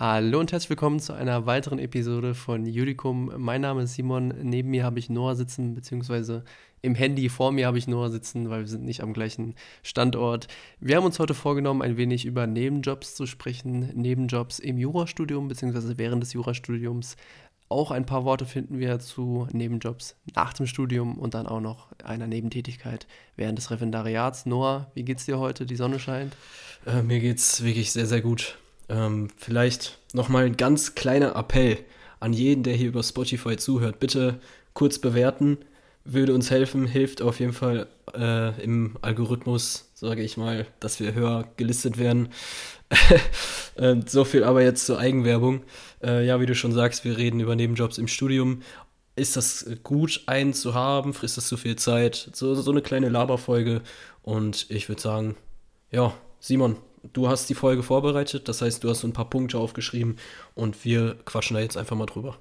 Hallo und herzlich willkommen zu einer weiteren Episode von Judicum. Mein Name ist Simon. Neben mir habe ich Noah sitzen, beziehungsweise im Handy vor mir habe ich Noah sitzen, weil wir sind nicht am gleichen Standort. Wir haben uns heute vorgenommen, ein wenig über Nebenjobs zu sprechen. Nebenjobs im Jurastudium, beziehungsweise während des Jurastudiums. Auch ein paar Worte finden wir zu Nebenjobs nach dem Studium und dann auch noch einer Nebentätigkeit während des Referendariats. Noah, wie geht's dir heute? Die Sonne scheint? Äh, mir geht's wirklich sehr, sehr gut. Ähm, vielleicht nochmal ein ganz kleiner Appell an jeden, der hier über Spotify zuhört. Bitte kurz bewerten, würde uns helfen, hilft auf jeden Fall äh, im Algorithmus, sage ich mal, dass wir höher gelistet werden. äh, so viel aber jetzt zur Eigenwerbung. Äh, ja, wie du schon sagst, wir reden über Nebenjobs im Studium. Ist das gut, einen zu haben? Frisst das zu viel Zeit? So, so eine kleine Laberfolge. Und ich würde sagen, ja, Simon, du hast die Folge vorbereitet, das heißt, du hast so ein paar Punkte aufgeschrieben und wir quatschen da jetzt einfach mal drüber.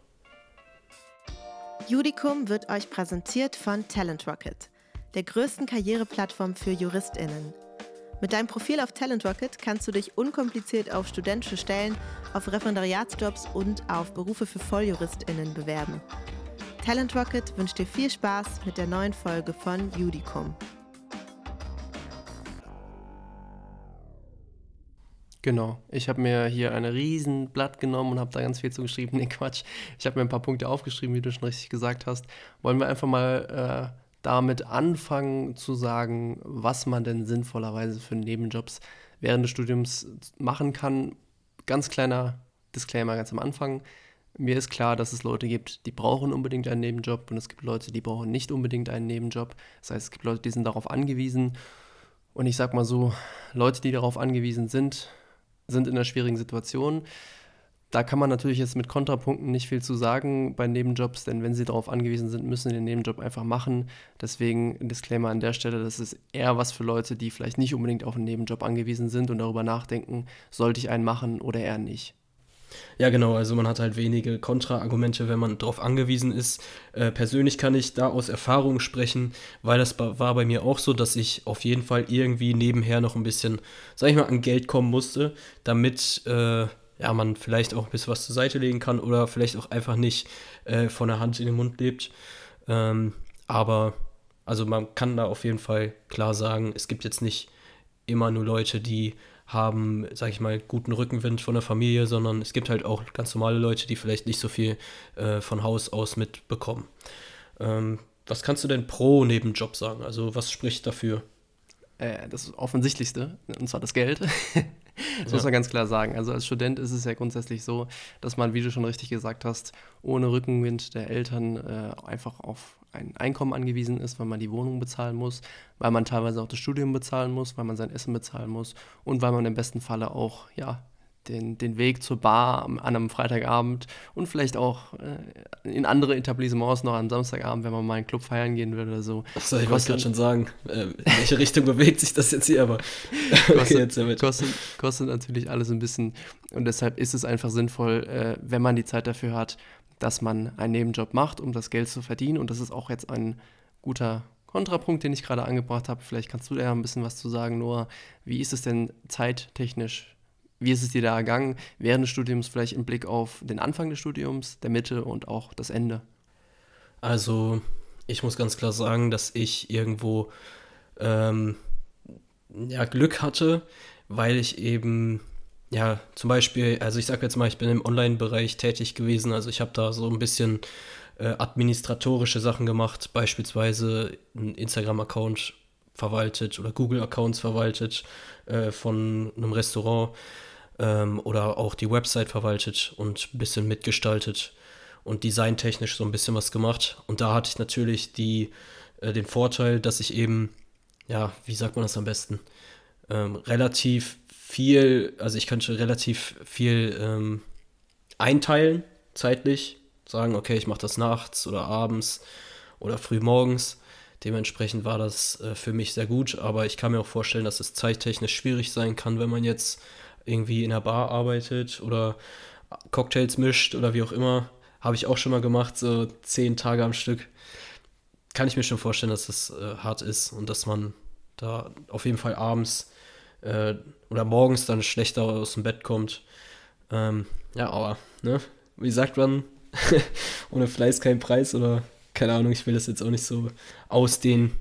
Judicum wird euch präsentiert von Talent Rocket, der größten Karriereplattform für JuristInnen. Mit deinem Profil auf Talent Rocket kannst du dich unkompliziert auf studentische Stellen, auf Referendariatsjobs und auf Berufe für VolljuristInnen bewerben. Talent Rocket wünscht dir viel Spaß mit der neuen Folge von Judicum. Genau. Ich habe mir hier ein riesen Blatt genommen und habe da ganz viel zu geschrieben. Nee, Quatsch. Ich habe mir ein paar Punkte aufgeschrieben, wie du schon richtig gesagt hast. Wollen wir einfach mal äh, damit anfangen zu sagen, was man denn sinnvollerweise für Nebenjobs während des Studiums machen kann. Ganz kleiner Disclaimer ganz am Anfang. Mir ist klar, dass es Leute gibt, die brauchen unbedingt einen Nebenjob und es gibt Leute, die brauchen nicht unbedingt einen Nebenjob. Das heißt, es gibt Leute, die sind darauf angewiesen. Und ich sag mal so, Leute, die darauf angewiesen sind, sind in einer schwierigen Situation. Da kann man natürlich jetzt mit Kontrapunkten nicht viel zu sagen bei Nebenjobs, denn wenn sie darauf angewiesen sind, müssen sie den Nebenjob einfach machen. Deswegen ein Disclaimer an der Stelle, das ist eher was für Leute, die vielleicht nicht unbedingt auf einen Nebenjob angewiesen sind und darüber nachdenken, sollte ich einen machen oder eher nicht. Ja, genau, also man hat halt wenige Kontraargumente, wenn man darauf angewiesen ist. Äh, persönlich kann ich da aus Erfahrung sprechen, weil das war bei mir auch so, dass ich auf jeden Fall irgendwie nebenher noch ein bisschen, sag ich mal, an Geld kommen musste, damit äh, ja, man vielleicht auch ein bisschen was zur Seite legen kann oder vielleicht auch einfach nicht äh, von der Hand in den Mund lebt. Ähm, aber also man kann da auf jeden Fall klar sagen, es gibt jetzt nicht immer nur Leute, die haben, sag ich mal, guten Rückenwind von der Familie, sondern es gibt halt auch ganz normale Leute, die vielleicht nicht so viel äh, von Haus aus mitbekommen. Ähm, was kannst du denn pro Nebenjob sagen? Also was spricht dafür? Äh, das Offensichtlichste, und zwar das Geld. Das ja. muss man ganz klar sagen. Also als Student ist es ja grundsätzlich so, dass man, wie du schon richtig gesagt hast, ohne Rückenwind der Eltern äh, einfach auf ein Einkommen angewiesen ist, weil man die Wohnung bezahlen muss, weil man teilweise auch das Studium bezahlen muss, weil man sein Essen bezahlen muss und weil man im besten Falle auch ja, den, den Weg zur Bar an einem Freitagabend und vielleicht auch äh, in andere Etablissements noch am Samstagabend, wenn man mal in einen Club feiern gehen würde oder so. Achso, ich wollte gerade schon sagen, äh, in welche Richtung bewegt sich das jetzt hier, aber okay, jetzt damit. Kostet, kostet natürlich alles ein bisschen und deshalb ist es einfach sinnvoll, äh, wenn man die Zeit dafür hat, dass man einen Nebenjob macht, um das Geld zu verdienen und das ist auch jetzt ein guter Kontrapunkt, den ich gerade angebracht habe. Vielleicht kannst du da ja ein bisschen was zu sagen, Noah. Wie ist es denn zeittechnisch wie ist es dir da ergangen während des Studiums, vielleicht im Blick auf den Anfang des Studiums, der Mitte und auch das Ende? Also, ich muss ganz klar sagen, dass ich irgendwo ähm, ja, Glück hatte, weil ich eben, ja, zum Beispiel, also ich sage jetzt mal, ich bin im Online-Bereich tätig gewesen, also ich habe da so ein bisschen äh, administratorische Sachen gemacht, beispielsweise einen Instagram-Account verwaltet oder Google-Accounts verwaltet äh, von einem Restaurant ähm, oder auch die Website verwaltet und ein bisschen mitgestaltet und designtechnisch so ein bisschen was gemacht. Und da hatte ich natürlich die, äh, den Vorteil, dass ich eben, ja, wie sagt man das am besten, ähm, relativ viel, also ich könnte relativ viel ähm, einteilen zeitlich, sagen, okay, ich mache das nachts oder abends oder früh morgens. Dementsprechend war das äh, für mich sehr gut, aber ich kann mir auch vorstellen, dass es zeittechnisch schwierig sein kann, wenn man jetzt irgendwie in der Bar arbeitet oder Cocktails mischt oder wie auch immer. Habe ich auch schon mal gemacht, so zehn Tage am Stück. Kann ich mir schon vorstellen, dass das äh, hart ist und dass man da auf jeden Fall abends äh, oder morgens dann schlechter aus dem Bett kommt. Ähm, ja, aber, ne, wie sagt man, ohne Fleiß kein Preis oder keine Ahnung, ich will das jetzt auch nicht so ausdehnen.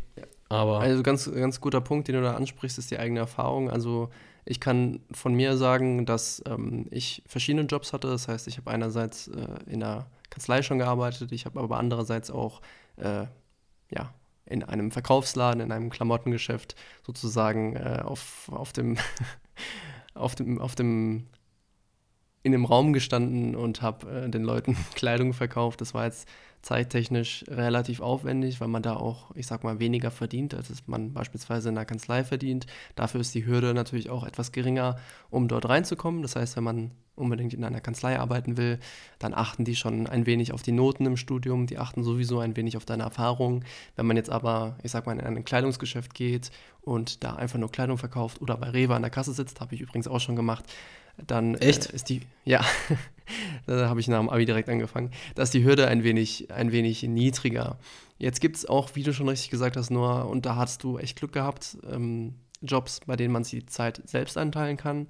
Aber also ganz, ganz guter Punkt, den du da ansprichst, ist die eigene Erfahrung. Also ich kann von mir sagen, dass ähm, ich verschiedene Jobs hatte. Das heißt, ich habe einerseits äh, in der Kanzlei schon gearbeitet, ich habe aber andererseits auch äh, ja, in einem Verkaufsladen, in einem Klamottengeschäft sozusagen äh, auf, auf dem auf dem, auf dem in dem Raum gestanden und habe äh, den Leuten Kleidung verkauft. Das war jetzt zeittechnisch relativ aufwendig, weil man da auch, ich sag mal, weniger verdient, als man beispielsweise in der Kanzlei verdient. Dafür ist die Hürde natürlich auch etwas geringer, um dort reinzukommen. Das heißt, wenn man unbedingt in einer Kanzlei arbeiten will, dann achten die schon ein wenig auf die Noten im Studium, die achten sowieso ein wenig auf deine Erfahrung. Wenn man jetzt aber, ich sag mal, in ein Kleidungsgeschäft geht und da einfach nur Kleidung verkauft oder bei Rewe an der Kasse sitzt, habe ich übrigens auch schon gemacht, dann äh, Echt? Äh, ist die, ja, da habe ich nach dem Abi direkt angefangen, da ist die Hürde ein wenig, ein wenig niedriger. Jetzt gibt es auch, wie du schon richtig gesagt hast, nur, und da hast du echt Glück gehabt, ähm, Jobs, bei denen man sich die Zeit selbst einteilen kann.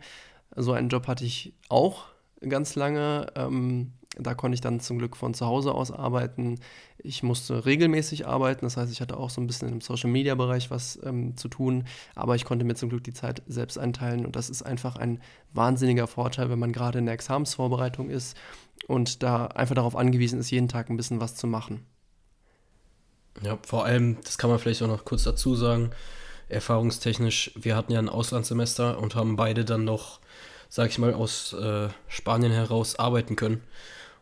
So einen Job hatte ich auch ganz lange. Ähm, da konnte ich dann zum Glück von zu Hause aus arbeiten. Ich musste regelmäßig arbeiten, das heißt, ich hatte auch so ein bisschen im Social-Media-Bereich was ähm, zu tun, aber ich konnte mir zum Glück die Zeit selbst einteilen und das ist einfach ein wahnsinniger Vorteil, wenn man gerade in der Examensvorbereitung ist und da einfach darauf angewiesen ist, jeden Tag ein bisschen was zu machen. Ja, vor allem, das kann man vielleicht auch noch kurz dazu sagen, erfahrungstechnisch, wir hatten ja ein Auslandssemester und haben beide dann noch, sag ich mal, aus äh, Spanien heraus arbeiten können.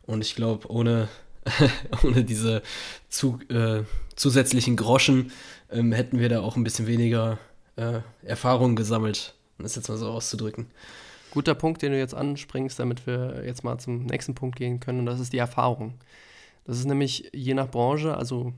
Und ich glaube, ohne, ohne diese zu, äh, zusätzlichen Groschen ähm, hätten wir da auch ein bisschen weniger äh, Erfahrung gesammelt, um das jetzt mal so auszudrücken. Guter Punkt, den du jetzt anspringst, damit wir jetzt mal zum nächsten Punkt gehen können, und das ist die Erfahrung. Das ist nämlich je nach Branche, also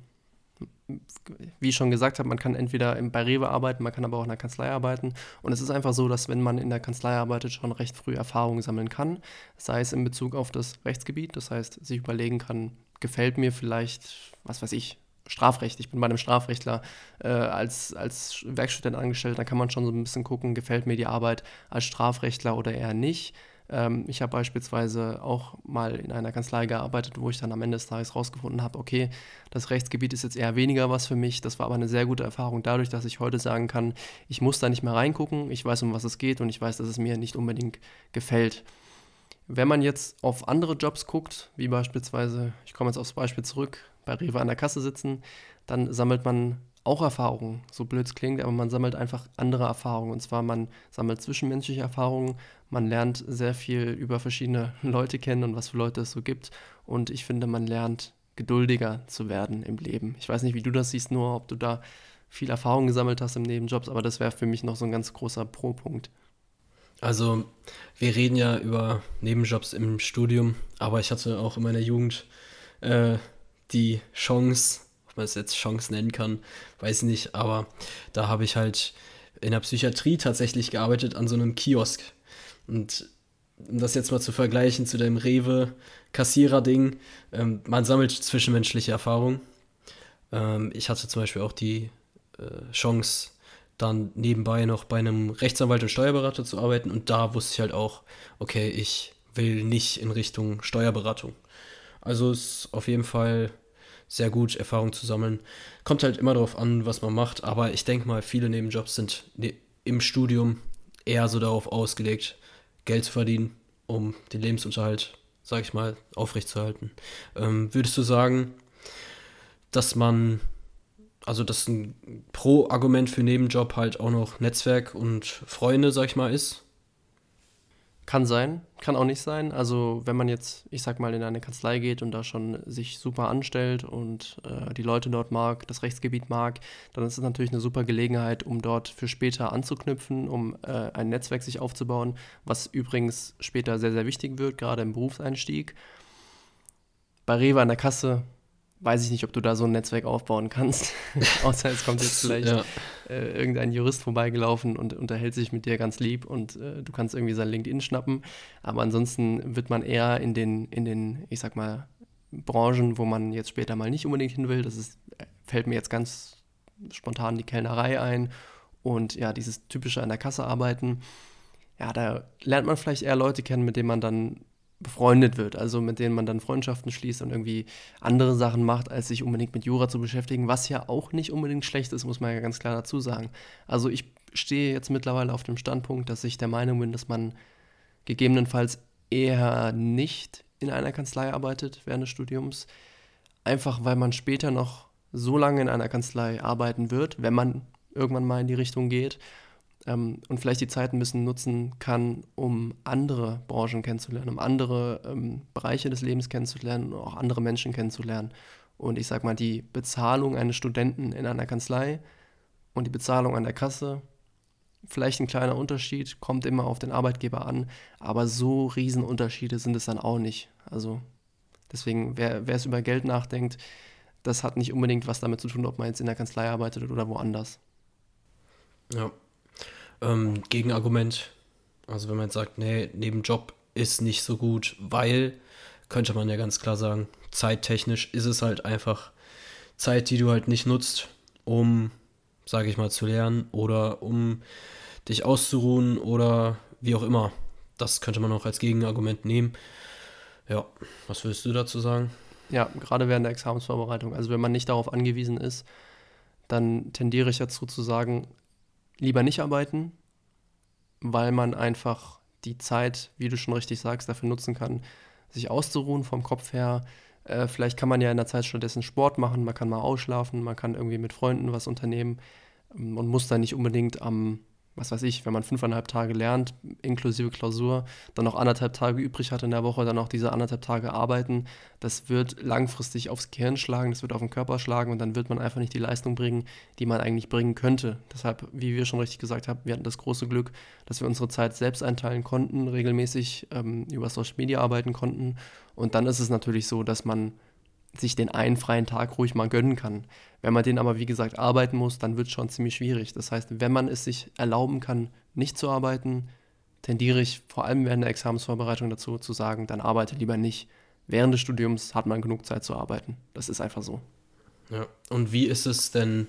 wie ich schon gesagt habe, man kann entweder bei Rewe arbeiten, man kann aber auch in der Kanzlei arbeiten. Und es ist einfach so, dass wenn man in der Kanzlei arbeitet, schon recht früh Erfahrungen sammeln kann. Sei es in Bezug auf das Rechtsgebiet, das heißt, sich überlegen kann, gefällt mir vielleicht, was weiß ich, Strafrecht. Ich bin bei einem Strafrechtler äh, als, als Werkstudent angestellt, da kann man schon so ein bisschen gucken, gefällt mir die Arbeit als Strafrechtler oder eher nicht. Ähm, ich habe beispielsweise auch mal in einer Kanzlei gearbeitet, wo ich dann am Ende des Tages rausgefunden habe, okay, das Rechtsgebiet ist jetzt eher weniger was für mich. Das war aber eine sehr gute Erfahrung dadurch, dass ich heute sagen kann, ich muss da nicht mehr reingucken, ich weiß, um was es geht und ich weiß, dass es mir nicht unbedingt gefällt. Wenn man jetzt auf andere Jobs guckt, wie beispielsweise, ich komme jetzt aufs Beispiel zurück, bei Rewe an der Kasse sitzen, dann sammelt man auch Erfahrungen, so blöd es klingt, aber man sammelt einfach andere Erfahrungen. Und zwar man sammelt zwischenmenschliche Erfahrungen, man lernt sehr viel über verschiedene Leute kennen und was für Leute es so gibt. Und ich finde, man lernt geduldiger zu werden im Leben. Ich weiß nicht, wie du das siehst, nur ob du da viel Erfahrung gesammelt hast im Nebenjobs, aber das wäre für mich noch so ein ganz großer Pro-Punkt. Also, wir reden ja über Nebenjobs im Studium, aber ich hatte auch in meiner Jugend äh, die Chance, man es jetzt Chance nennen kann, weiß ich nicht, aber da habe ich halt in der Psychiatrie tatsächlich gearbeitet an so einem Kiosk. Und um das jetzt mal zu vergleichen zu dem Rewe-Kassierer-Ding, ähm, man sammelt zwischenmenschliche Erfahrung. Ähm, ich hatte zum Beispiel auch die äh, Chance, dann nebenbei noch bei einem Rechtsanwalt und Steuerberater zu arbeiten und da wusste ich halt auch, okay, ich will nicht in Richtung Steuerberatung. Also ist auf jeden Fall sehr gut, Erfahrung zu sammeln. Kommt halt immer darauf an, was man macht, aber ich denke mal, viele Nebenjobs sind ne, im Studium eher so darauf ausgelegt, Geld zu verdienen, um den Lebensunterhalt, sag ich mal, aufrechtzuerhalten. Ähm, würdest du sagen, dass man, also dass ein Pro-Argument für Nebenjob halt auch noch Netzwerk und Freunde, sag ich mal, ist? Kann sein, kann auch nicht sein. Also wenn man jetzt, ich sag mal, in eine Kanzlei geht und da schon sich super anstellt und äh, die Leute dort mag, das Rechtsgebiet mag, dann ist es natürlich eine super Gelegenheit, um dort für später anzuknüpfen, um äh, ein Netzwerk sich aufzubauen, was übrigens später sehr, sehr wichtig wird, gerade im Berufseinstieg. Bei Rewe an der Kasse weiß ich nicht, ob du da so ein Netzwerk aufbauen kannst. Außer es kommt jetzt vielleicht ja. äh, irgendein Jurist vorbeigelaufen und unterhält sich mit dir ganz lieb und äh, du kannst irgendwie sein LinkedIn schnappen. Aber ansonsten wird man eher in den, in den, ich sag mal, Branchen, wo man jetzt später mal nicht unbedingt hin will. Das ist, fällt mir jetzt ganz spontan die Kellnerei ein und ja, dieses typische an der Kasse arbeiten. ja, da lernt man vielleicht eher Leute kennen, mit denen man dann befreundet wird, also mit denen man dann Freundschaften schließt und irgendwie andere Sachen macht, als sich unbedingt mit Jura zu beschäftigen, was ja auch nicht unbedingt schlecht ist, muss man ja ganz klar dazu sagen. Also ich stehe jetzt mittlerweile auf dem Standpunkt, dass ich der Meinung bin, dass man gegebenenfalls eher nicht in einer Kanzlei arbeitet während des Studiums, einfach weil man später noch so lange in einer Kanzlei arbeiten wird, wenn man irgendwann mal in die Richtung geht ähm, und vielleicht die Zeit ein bisschen nutzen kann, um andere Branchen kennenzulernen, um andere ähm, Bereiche des Lebens kennenzulernen und auch andere Menschen kennenzulernen. Und ich sag mal, die Bezahlung eines Studenten in einer Kanzlei und die Bezahlung an der Kasse, vielleicht ein kleiner Unterschied, kommt immer auf den Arbeitgeber an, aber so Riesenunterschiede sind es dann auch nicht. Also deswegen, wer, wer es über Geld nachdenkt, das hat nicht unbedingt was damit zu tun, ob man jetzt in der Kanzlei arbeitet oder woanders. Ja, ähm, Gegenargument. Also wenn man jetzt sagt, nee, Nebenjob ist nicht so gut, weil, könnte man ja ganz klar sagen, zeittechnisch ist es halt einfach Zeit, die du halt nicht nutzt, um, sage ich mal, zu lernen oder um dich auszuruhen oder wie auch immer. Das könnte man auch als Gegenargument nehmen. Ja, was würdest du dazu sagen? Ja, gerade während der Examensvorbereitung. Also wenn man nicht darauf angewiesen ist, dann tendiere ich dazu zu sagen, lieber nicht arbeiten, weil man einfach die Zeit, wie du schon richtig sagst, dafür nutzen kann, sich auszuruhen vom Kopf her. Äh, vielleicht kann man ja in der Zeit stattdessen Sport machen, man kann mal ausschlafen, man kann irgendwie mit Freunden was unternehmen ähm, und muss dann nicht unbedingt am was weiß ich, wenn man fünfeinhalb Tage lernt, inklusive Klausur, dann noch anderthalb Tage übrig hat in der Woche, dann noch diese anderthalb Tage arbeiten, das wird langfristig aufs Gehirn schlagen, das wird auf den Körper schlagen und dann wird man einfach nicht die Leistung bringen, die man eigentlich bringen könnte. Deshalb, wie wir schon richtig gesagt haben, wir hatten das große Glück, dass wir unsere Zeit selbst einteilen konnten, regelmäßig ähm, über Social Media arbeiten konnten und dann ist es natürlich so, dass man sich den einen freien Tag ruhig mal gönnen kann. Wenn man den aber, wie gesagt, arbeiten muss, dann wird es schon ziemlich schwierig. Das heißt, wenn man es sich erlauben kann, nicht zu arbeiten, tendiere ich vor allem während der Examensvorbereitung dazu zu sagen, dann arbeite lieber nicht. Während des Studiums hat man genug Zeit zu arbeiten. Das ist einfach so. Ja, und wie ist es denn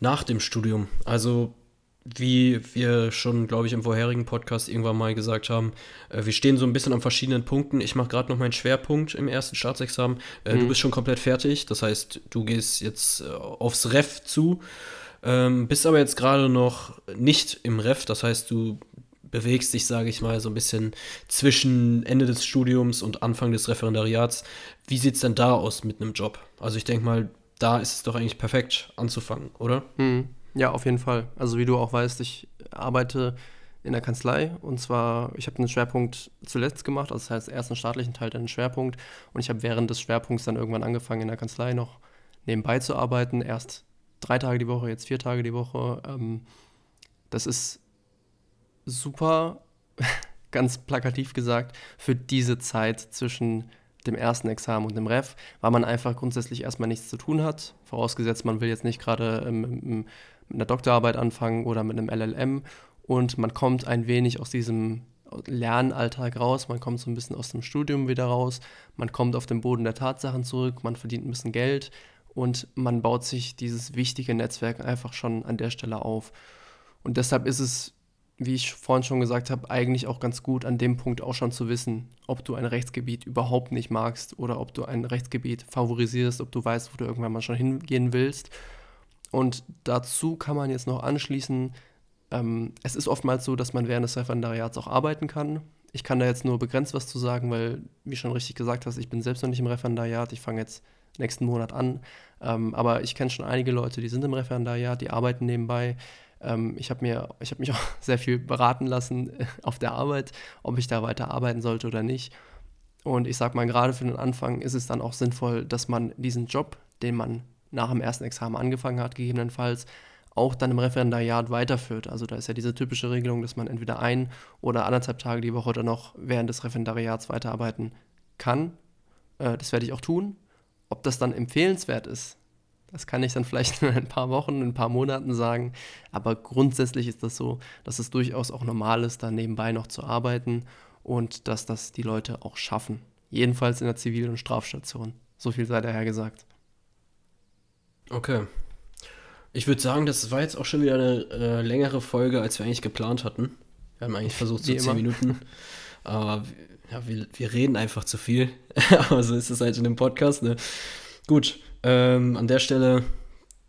nach dem Studium? Also wie wir schon, glaube ich, im vorherigen Podcast irgendwann mal gesagt haben, äh, wir stehen so ein bisschen an verschiedenen Punkten. Ich mache gerade noch meinen Schwerpunkt im ersten Staatsexamen. Äh, mhm. Du bist schon komplett fertig, das heißt, du gehst jetzt äh, aufs Ref zu, ähm, bist aber jetzt gerade noch nicht im Ref, das heißt, du bewegst dich, sage ich mal, so ein bisschen zwischen Ende des Studiums und Anfang des Referendariats. Wie sieht es denn da aus mit einem Job? Also ich denke mal, da ist es doch eigentlich perfekt anzufangen, oder? Mhm. Ja, auf jeden Fall. Also wie du auch weißt, ich arbeite in der Kanzlei und zwar, ich habe einen Schwerpunkt zuletzt gemacht, also das heißt, erst einen staatlichen Teil, dann einen Schwerpunkt und ich habe während des Schwerpunkts dann irgendwann angefangen, in der Kanzlei noch nebenbei zu arbeiten. Erst drei Tage die Woche, jetzt vier Tage die Woche. Ähm, das ist super, ganz plakativ gesagt, für diese Zeit zwischen dem ersten Examen und dem Ref, weil man einfach grundsätzlich erstmal nichts zu tun hat. Vorausgesetzt, man will jetzt nicht gerade im, im mit einer Doktorarbeit anfangen oder mit einem LLM und man kommt ein wenig aus diesem Lernalltag raus, man kommt so ein bisschen aus dem Studium wieder raus, man kommt auf den Boden der Tatsachen zurück, man verdient ein bisschen Geld. Und man baut sich dieses wichtige Netzwerk einfach schon an der Stelle auf. Und deshalb ist es, wie ich vorhin schon gesagt habe, eigentlich auch ganz gut, an dem Punkt auch schon zu wissen, ob du ein Rechtsgebiet überhaupt nicht magst oder ob du ein Rechtsgebiet favorisierst, ob du weißt, wo du irgendwann mal schon hingehen willst und dazu kann man jetzt noch anschließen, ähm, es ist oftmals so, dass man während des Referendariats auch arbeiten kann. Ich kann da jetzt nur begrenzt was zu sagen, weil, wie schon richtig gesagt hast, ich bin selbst noch nicht im Referendariat. Ich fange jetzt nächsten Monat an. Ähm, aber ich kenne schon einige Leute, die sind im Referendariat, die arbeiten nebenbei. Ähm, ich habe hab mich auch sehr viel beraten lassen auf der Arbeit, ob ich da weiter arbeiten sollte oder nicht. Und ich sage mal, gerade für den Anfang ist es dann auch sinnvoll, dass man diesen Job, den man nach dem ersten Examen angefangen hat, gegebenenfalls auch dann im Referendariat weiterführt. Also da ist ja diese typische Regelung, dass man entweder ein oder anderthalb Tage die Woche dann noch während des Referendariats weiterarbeiten kann. Äh, das werde ich auch tun. Ob das dann empfehlenswert ist, das kann ich dann vielleicht in ein paar Wochen, in ein paar Monaten sagen. Aber grundsätzlich ist das so, dass es durchaus auch normal ist, da nebenbei noch zu arbeiten und dass das die Leute auch schaffen. Jedenfalls in der Zivil- und Strafstation. So viel sei daher gesagt. Okay. Ich würde sagen, das war jetzt auch schon wieder eine äh, längere Folge, als wir eigentlich geplant hatten. Wir haben eigentlich versucht, so zehn Minuten. Aber ja, wir, wir reden einfach zu viel. Aber so ist es halt in dem Podcast. Ne? Gut, ähm, an der Stelle,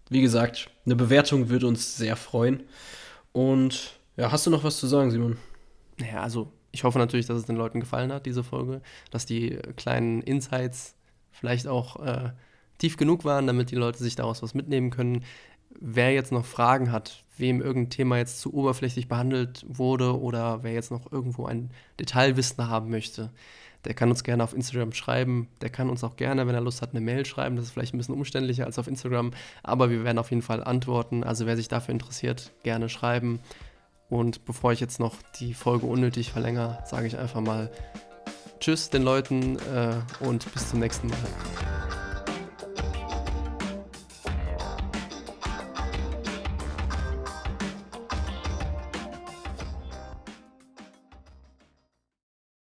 wie gesagt, eine Bewertung würde uns sehr freuen. Und ja, hast du noch was zu sagen, Simon? Naja, also ich hoffe natürlich, dass es den Leuten gefallen hat, diese Folge, dass die kleinen Insights vielleicht auch äh, tief genug waren, damit die Leute sich daraus was mitnehmen können. Wer jetzt noch Fragen hat, wem irgendein Thema jetzt zu oberflächlich behandelt wurde oder wer jetzt noch irgendwo ein Detailwissen haben möchte, der kann uns gerne auf Instagram schreiben. Der kann uns auch gerne, wenn er Lust hat, eine Mail schreiben. Das ist vielleicht ein bisschen umständlicher als auf Instagram, aber wir werden auf jeden Fall antworten. Also wer sich dafür interessiert, gerne schreiben. Und bevor ich jetzt noch die Folge unnötig verlängere, sage ich einfach mal Tschüss den Leuten äh, und bis zum nächsten Mal.